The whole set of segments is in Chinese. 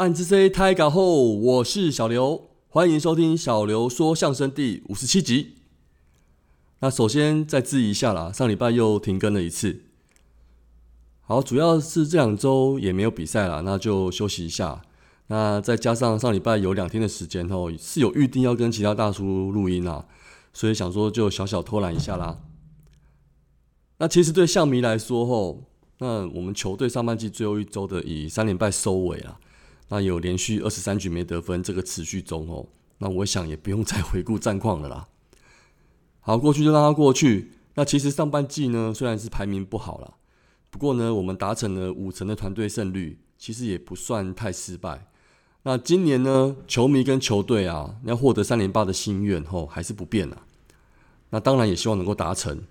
暗之 C 太搞后，我是小刘，欢迎收听小刘说相声第五十七集。那首先再质疑一下啦，上礼拜又停更了一次。好，主要是这两周也没有比赛了，那就休息一下。那再加上上礼拜有两天的时间哦，是有预定要跟其他大叔录音啊，所以想说就小小偷懒一下啦。那其实对象迷来说吼，那我们球队上半季最后一周的以三连败收尾了。那有连续二十三局没得分，这个持续中哦。那我想也不用再回顾战况了啦。好，过去就让它过去。那其实上半季呢，虽然是排名不好了，不过呢，我们达成了五成的团队胜率，其实也不算太失败。那今年呢，球迷跟球队啊，要获得三连霸的心愿吼，还是不变啊。那当然也希望能够达成。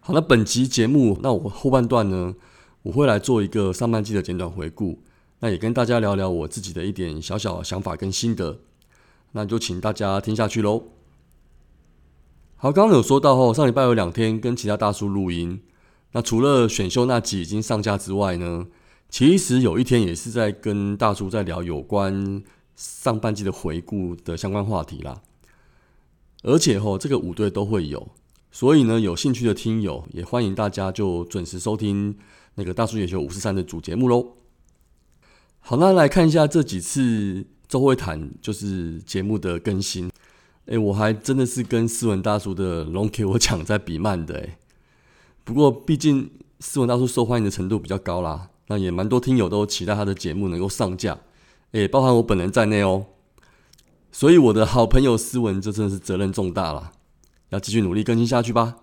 好，那本集节目，那我后半段呢，我会来做一个上半季的简短回顾。那也跟大家聊聊我自己的一点小小想法跟心得，那就请大家听下去喽。好，刚刚有说到哦，上礼拜有两天跟其他大叔录音，那除了选秀那集已经上架之外呢，其实有一天也是在跟大叔在聊有关上半季的回顾的相关话题啦。而且吼，这个五队都会有，所以呢，有兴趣的听友也欢迎大家就准时收听那个大叔野球五十三的主节目喽。好，那来看一下这几次周会谈就是节目的更新。哎，我还真的是跟斯文大叔的龙给我抢在比慢的哎。不过毕竟斯文大叔受欢迎的程度比较高啦，那也蛮多听友都期待他的节目能够上架，哎，包含我本人在内哦。所以我的好朋友斯文就真的是责任重大了，要继续努力更新下去吧。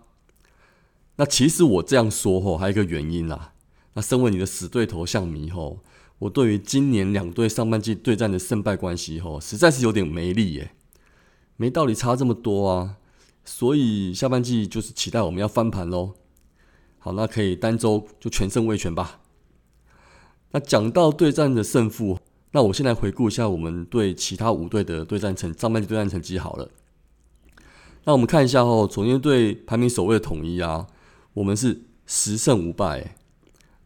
那其实我这样说吼，还有一个原因啦。那身为你的死对头像迷吼。我对于今年两队上半季对战的胜败关系，吼，实在是有点没力耶，没道理差这么多啊，所以下半季就是期待我们要翻盘喽。好，那可以单周就全胜未全吧。那讲到对战的胜负，那我先来回顾一下我们对其他五队的对战成上半季对战成绩好了。那我们看一下哦，首先对排名首位的统一啊，我们是十胜五败。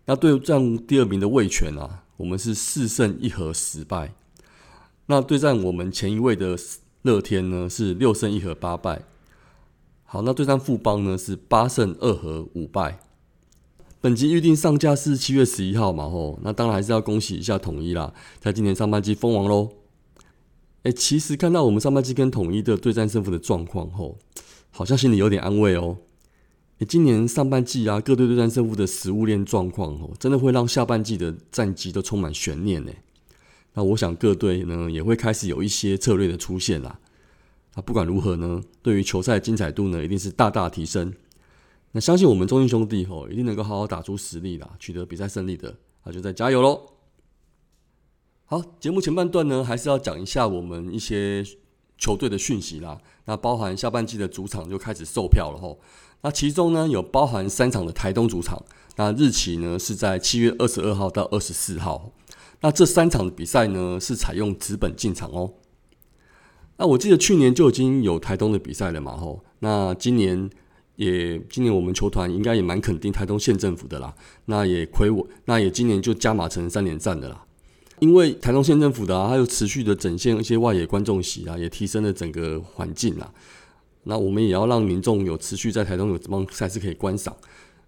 那对战第二名的魏权啊。我们是四胜一和十败，那对战我们前一位的乐天呢是六胜一和八败。好，那对战富邦呢是八胜二和五败。本集预定上架是七月十一号嘛吼，那当然还是要恭喜一下统一啦，在今年上半季封王喽。哎，其实看到我们上半季跟统一的对战胜负的状况后，好像心里有点安慰哦。今年上半季啊，各队对战胜负的食物链状况哦，真的会让下半季的战绩都充满悬念呢。那我想各队呢也会开始有一些策略的出现啦。那不管如何呢，对于球赛精彩度呢，一定是大大提升。那相信我们中英兄弟吼，一定能够好好打出实力啦，取得比赛胜利的，那就再加油喽。好，节目前半段呢，还是要讲一下我们一些球队的讯息啦。那包含下半季的主场就开始售票了吼。那其中呢，有包含三场的台东主场，那日期呢是在七月二十二号到二十四号。那这三场的比赛呢是采用直本进场哦。那我记得去年就已经有台东的比赛了嘛吼。那今年也今年我们球团应该也蛮肯定台东县政府的啦。那也亏我，那也今年就加码成三连战的啦。因为台东县政府的啊，它又持续的整线一些外野观众席啊，也提升了整个环境啊。那我们也要让民众有持续在台东有这帮赛事可以观赏，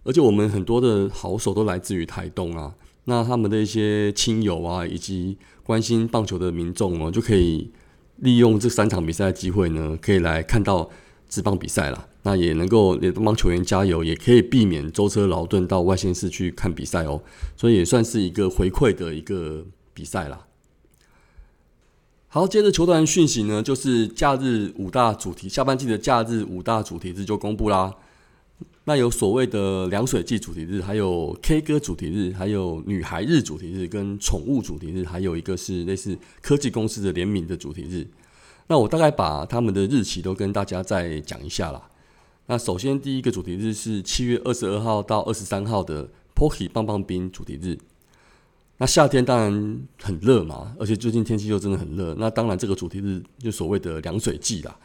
而且我们很多的好手都来自于台东啊，那他们的一些亲友啊，以及关心棒球的民众哦，就可以利用这三场比赛的机会呢，可以来看到职棒比赛了。那也能够也帮球员加油，也可以避免舟车劳顿到外县市去看比赛哦，所以也算是一个回馈的一个比赛啦。好，接着球团讯息呢，就是假日五大主题，下半季的假日五大主题日就公布啦。那有所谓的凉水季主题日，还有 K 歌主题日，还有女孩日主题日，跟宠物主题日，还有一个是类似科技公司的联名的主题日。那我大概把他们的日期都跟大家再讲一下啦。那首先第一个主题日是七月二十二号到二十三号的 Pocky 棒棒冰主题日。那夏天当然很热嘛，而且最近天气又真的很热。那当然这个主题是就所谓的凉水季啦，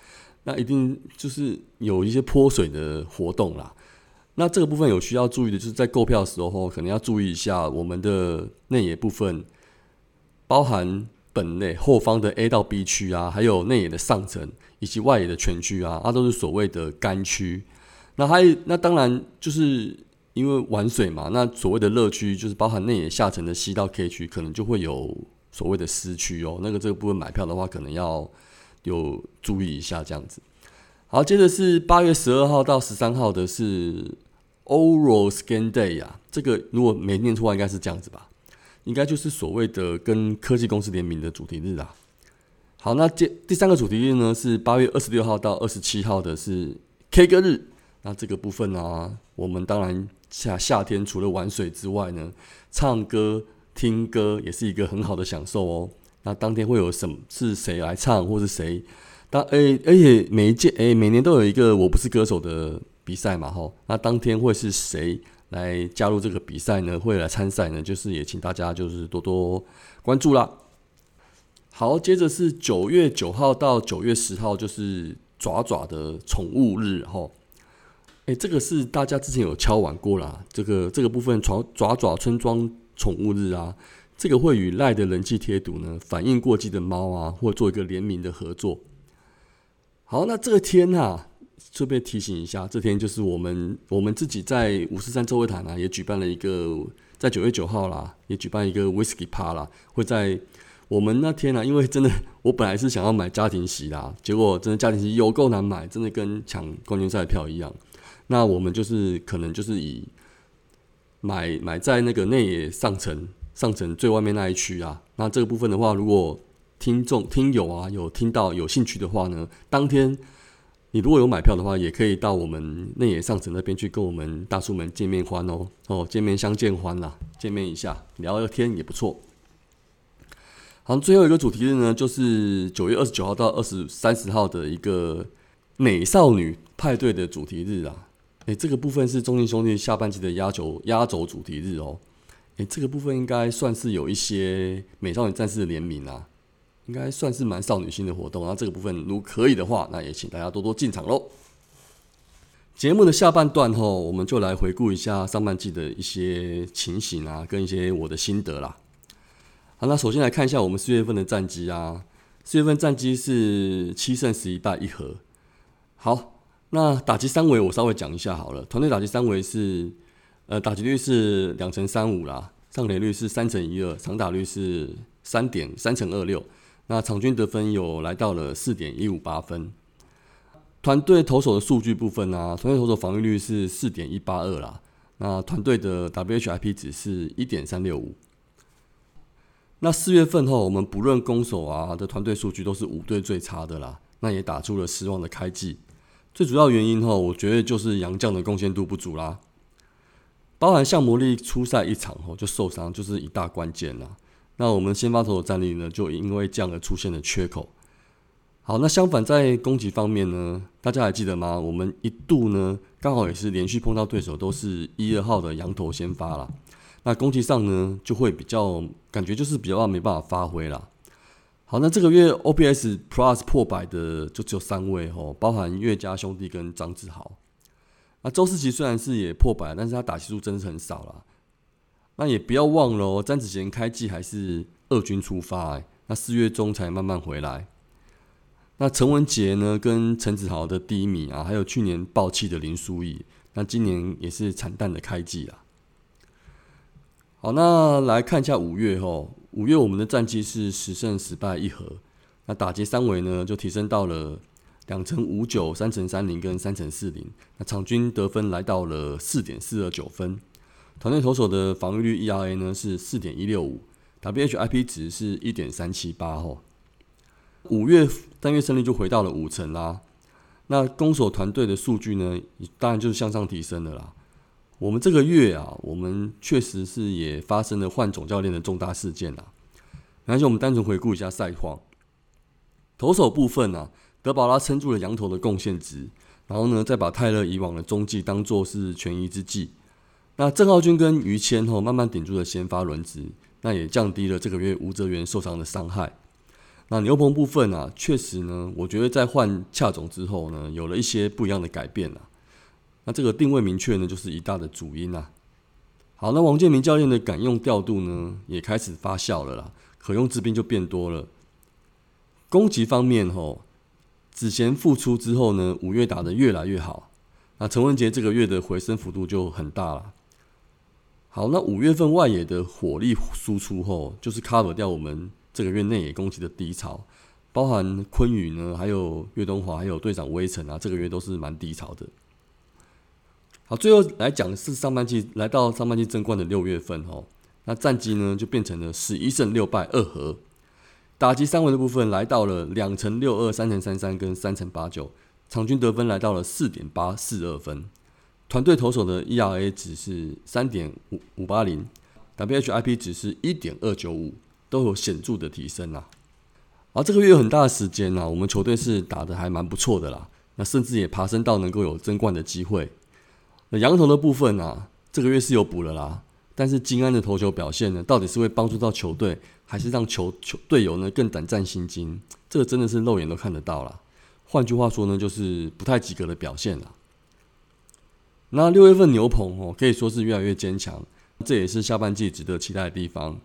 那一定就是有一些泼水的活动啦。那这个部分有需要注意的，就是在购票的时候可能要注意一下我们的内野部分包含本内后方的 A 到 B 区啊，还有内野的上层以及外野的全区啊，它都是所谓的干区。那还那当然就是因为玩水嘛，那所谓的乐区就是包含内野下沉的 C 到 K 区，可能就会有所谓的私区哦。那个这个部分买票的话，可能要有注意一下这样子。好，接着是八月十二号到十三号的是 Oral Scan Day 啊，这个如果没念错，应该是这样子吧？应该就是所谓的跟科技公司联名的主题日啊。好，那接第三个主题日呢是八月二十六号到二十七号的是 K 歌日。那这个部分呢，我们当然夏夏天除了玩水之外呢，唱歌听歌也是一个很好的享受哦。那当天会有什么是谁来唱，或是谁？当诶，而且每一届诶，每年都有一个我不是歌手的比赛嘛，吼。那当天会是谁来加入这个比赛呢？会来参赛呢？就是也请大家就是多多关注啦。好，接着是九月九号到九月十号，就是爪爪的宠物日，吼。哎，这个是大家之前有敲完过啦。这个这个部分爪爪爪村庄宠物日啊，这个会与赖的人气贴图呢，反应过季的猫啊，或做一个联名的合作。好，那这个天啊，顺便提醒一下，这天就是我们我们自己在五十三周会谈啊，也举办了一个在九月九号啦，也举办一个 Whisky 趴啦，会在我们那天呢，因为真的我本来是想要买家庭席啦，结果真的家庭席有够难买，真的跟抢冠军赛票一样。那我们就是可能就是以买买在那个内野上层上层最外面那一区啊。那这个部分的话，如果听众听友啊有听到有兴趣的话呢，当天你如果有买票的话，也可以到我们内野上层那边去跟我们大叔们见面欢哦哦，见面相见欢啦，见面一下聊聊天也不错。好，最后一个主题日呢，就是九月二十九号到二十三十号的一个美少女派对的主题日啊。诶，这个部分是中信兄弟下半季的压轴压轴主题日哦。诶，这个部分应该算是有一些美少女战士的联名啊，应该算是蛮少女心的活动。那这个部分如可以的话，那也请大家多多进场喽。节目的下半段吼，我们就来回顾一下上半季的一些情形啊，跟一些我的心得啦。好，那首先来看一下我们四月份的战绩啊。四月份战绩是七胜十一败一和。好。那打击三围我稍微讲一下好了，团队打击三围是，呃，打击率是两成三五啦，上垒率是三成一二，长打率是三点三成二六，那场均得分有来到了四点一五八分。团队投手的数据部分呢，团队投手防御率是四点一八二啦，那团队的 WHIP 值是一点三六五。那四月份后，我们不论攻守啊的团队数据都是五队最差的啦，那也打出了失望的开季。最主要原因哈，我觉得就是杨将的贡献度不足啦。包含像魔力初赛一场后就受伤，就是一大关键啦。那我们先发投的战力呢，就因为这样而出现了缺口。好，那相反在攻击方面呢，大家还记得吗？我们一度呢，刚好也是连续碰到对手都是一二号的羊头先发啦。那攻击上呢，就会比较感觉就是比较没办法发挥啦。好，那这个月 OPS Plus 破百的就只有三位哦，包含岳家兄弟跟张志豪。那周世奇虽然是也破百，但是他打击数真是很少了。那也不要忘了哦，詹子贤开季还是二军出发，那四月中才慢慢回来。那陈文杰呢，跟陈子豪的第一名啊，还有去年爆气的林书义，那今年也是惨淡的开季啊。好，那来看一下五月吼。五月我们的战绩是十胜十败一和，那打击三围呢就提升到了两成五九、三成三零跟三成四零，那场均得分来到了四点四二九分，团队投手的防御率 ERA 呢是四点一六五，WHIP 值是一点三七八吼。五月单月胜率就回到了五成啦，那攻守团队的数据呢，当然就是向上提升的啦。我们这个月啊，我们确实是也发生了换总教练的重大事件啊。而且我们单纯回顾一下赛况，投手部分呢，德保拉撑住了羊头的贡献值，然后呢，再把泰勒以往的中继当做是权宜之计。那郑浩君跟于谦吼慢慢顶住了先发轮值，那也降低了这个月吴泽元受伤的伤害。那牛棚部分啊，确实呢，我觉得在换恰总之后呢，有了一些不一样的改变啊。那这个定位明确呢，就是一大的主因啊。好，那王建民教练的敢用调度呢，也开始发酵了啦。可用之兵就变多了。攻击方面，吼，子贤复出之后呢，五月打得越来越好。那陈文杰这个月的回升幅度就很大了。好，那五月份外野的火力输出后，就是 cover 掉我们这个月内野攻击的低潮，包含昆宇呢，还有岳东华，还有队长威城啊，这个月都是蛮低潮的。好，最后来讲的是上半季，来到上半季争冠的六月份哦，那战绩呢就变成了十一胜六败二和，打击三围的部分来到了两成六二、三乘三三跟三乘八九，场均得分来到了四点八四二分。团队投手的 ERA 值是三点五五八零，WHIP 值是一点二九五，都有显著的提升啊。而这个月有很大的时间呢，我们球队是打的还蛮不错的啦，那甚至也爬升到能够有争冠的机会。羊头的部分呢，这个月是有补了啦，但是金安的投球表现呢，到底是会帮助到球队，还是让球球队友呢更胆战心惊？这个真的是肉眼都看得到了。换句话说呢，就是不太及格的表现了。那六月份牛棚哦，可以说是越来越坚强，这也是下半季值得期待的地方。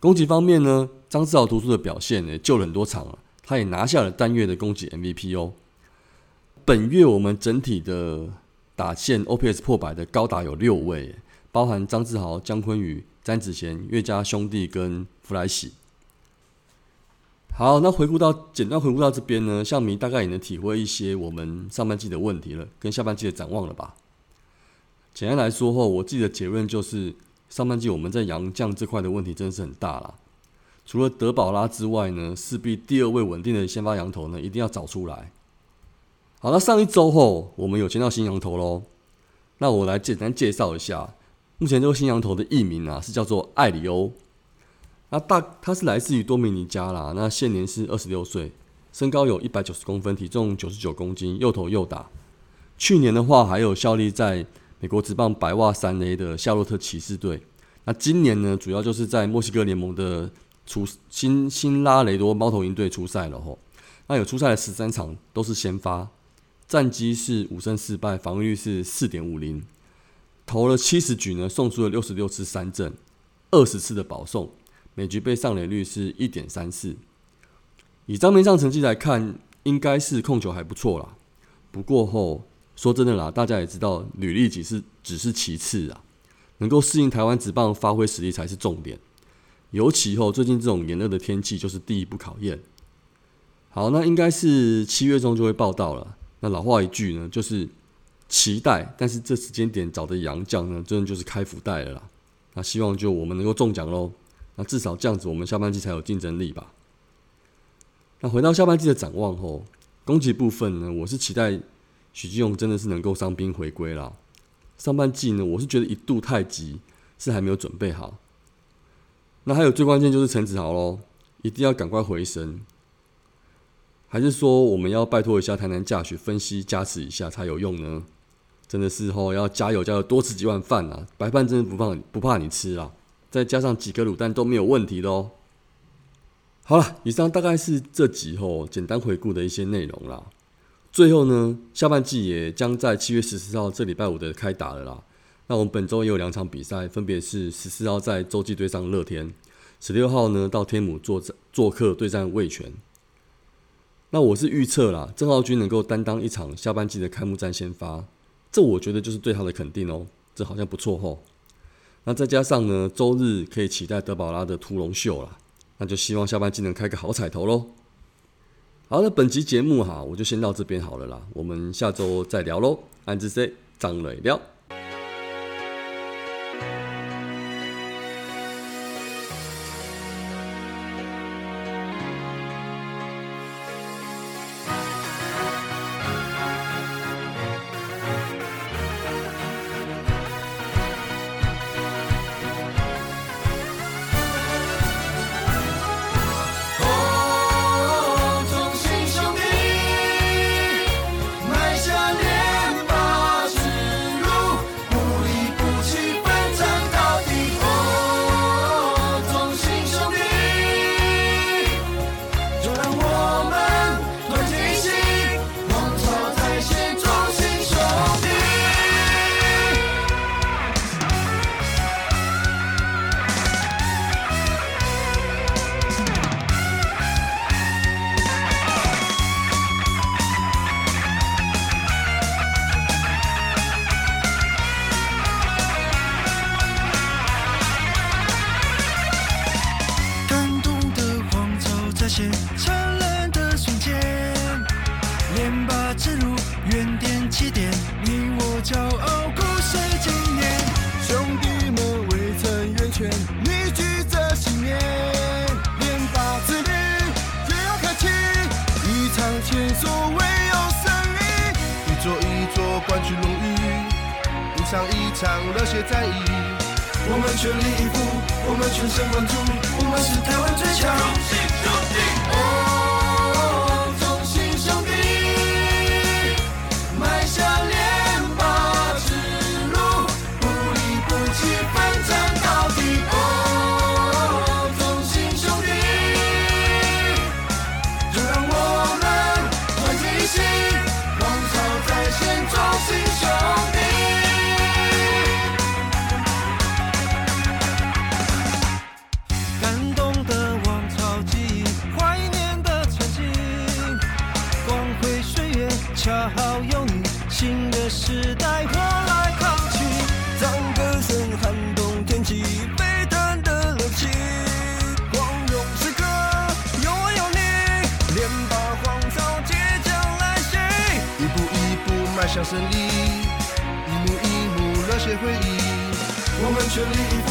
攻击方面呢，张志豪投出的表现呢，救了很多场了，他也拿下了单月的攻击 MVP 哦。本月我们整体的打线 OPS 破百的高达有六位，包含张志豪、姜昆宇、詹子贤、岳家兄弟跟弗莱喜。好，那回顾到简单回顾到这边呢，像迷大概也能体会一些我们上半季的问题了，跟下半季的展望了吧。简单来说后，我自己的结论就是，上半季我们在杨将这块的问题真的是很大了。除了德保拉之外呢，势必第二位稳定的先发羊头呢，一定要找出来。好，那上一周后，我们有签到新羊头喽。那我来简单介绍一下，目前这个新羊头的艺名啊，是叫做艾里欧。那大他是来自于多米尼加啦，那现年是二十六岁，身高有一百九十公分，体重九十九公斤，又投又打。去年的话还有效力在美国职棒白袜三 A 的夏洛特骑士队。那今年呢，主要就是在墨西哥联盟的出新新拉雷多猫头鹰队出赛了吼。那有出赛的十三场都是先发，战绩是五胜四败，防御率是四点五零，投了七十局呢，送出了六十六次三振，二十次的保送。每局被上垒率是一点三四，以账面上成绩来看，应该是控球还不错啦。不过后说真的啦，大家也知道，履历只是只是其次啊，能够适应台湾职棒发挥实力才是重点。尤其后最近这种炎热的天气，就是第一步考验。好，那应该是七月中就会报道了。那老话一句呢，就是期待，但是这时间点找的洋将呢，真的就是开福袋了啦。那希望就我们能够中奖喽。那至少这样子，我们下半季才有竞争力吧。那回到下半季的展望后，攻击部分呢，我是期待许继勇真的是能够伤兵回归啦。上半季呢，我是觉得一度太急，是还没有准备好。那还有最关键就是陈子豪喽，一定要赶快回神。还是说我们要拜托一下台南驾驶分析加持一下才有用呢？真的是吼要加油加油，多吃几碗饭啊！白饭真的不怕不怕你吃啊！再加上几个卤蛋都没有问题的哦。好了，以上大概是这集后简单回顾的一些内容啦。最后呢，下半季也将在七月十四号这礼拜五的开打了啦。那我们本周也有两场比赛，分别是十四号在洲际对上乐天，十六号呢到天母做做客对战味全。那我是预测啦，郑浩君能够担当一场下半季的开幕战先发，这我觉得就是对他的肯定哦。这好像不错吼。那再加上呢，周日可以期待德保拉的屠龙秀了，那就希望下半季能开个好彩头喽。好，了本集节目哈，我就先到这边好了啦，我们下周再聊喽。安之 C 张磊聊。些在意。我们全力以赴我们全神贯注我们是台湾最强。荣幸兄弟迈向胜利，一幕一幕热血回忆。我们全力以赴，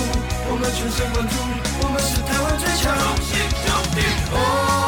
我们全神贯注，我们是台湾最强。同心兄弟。Oh,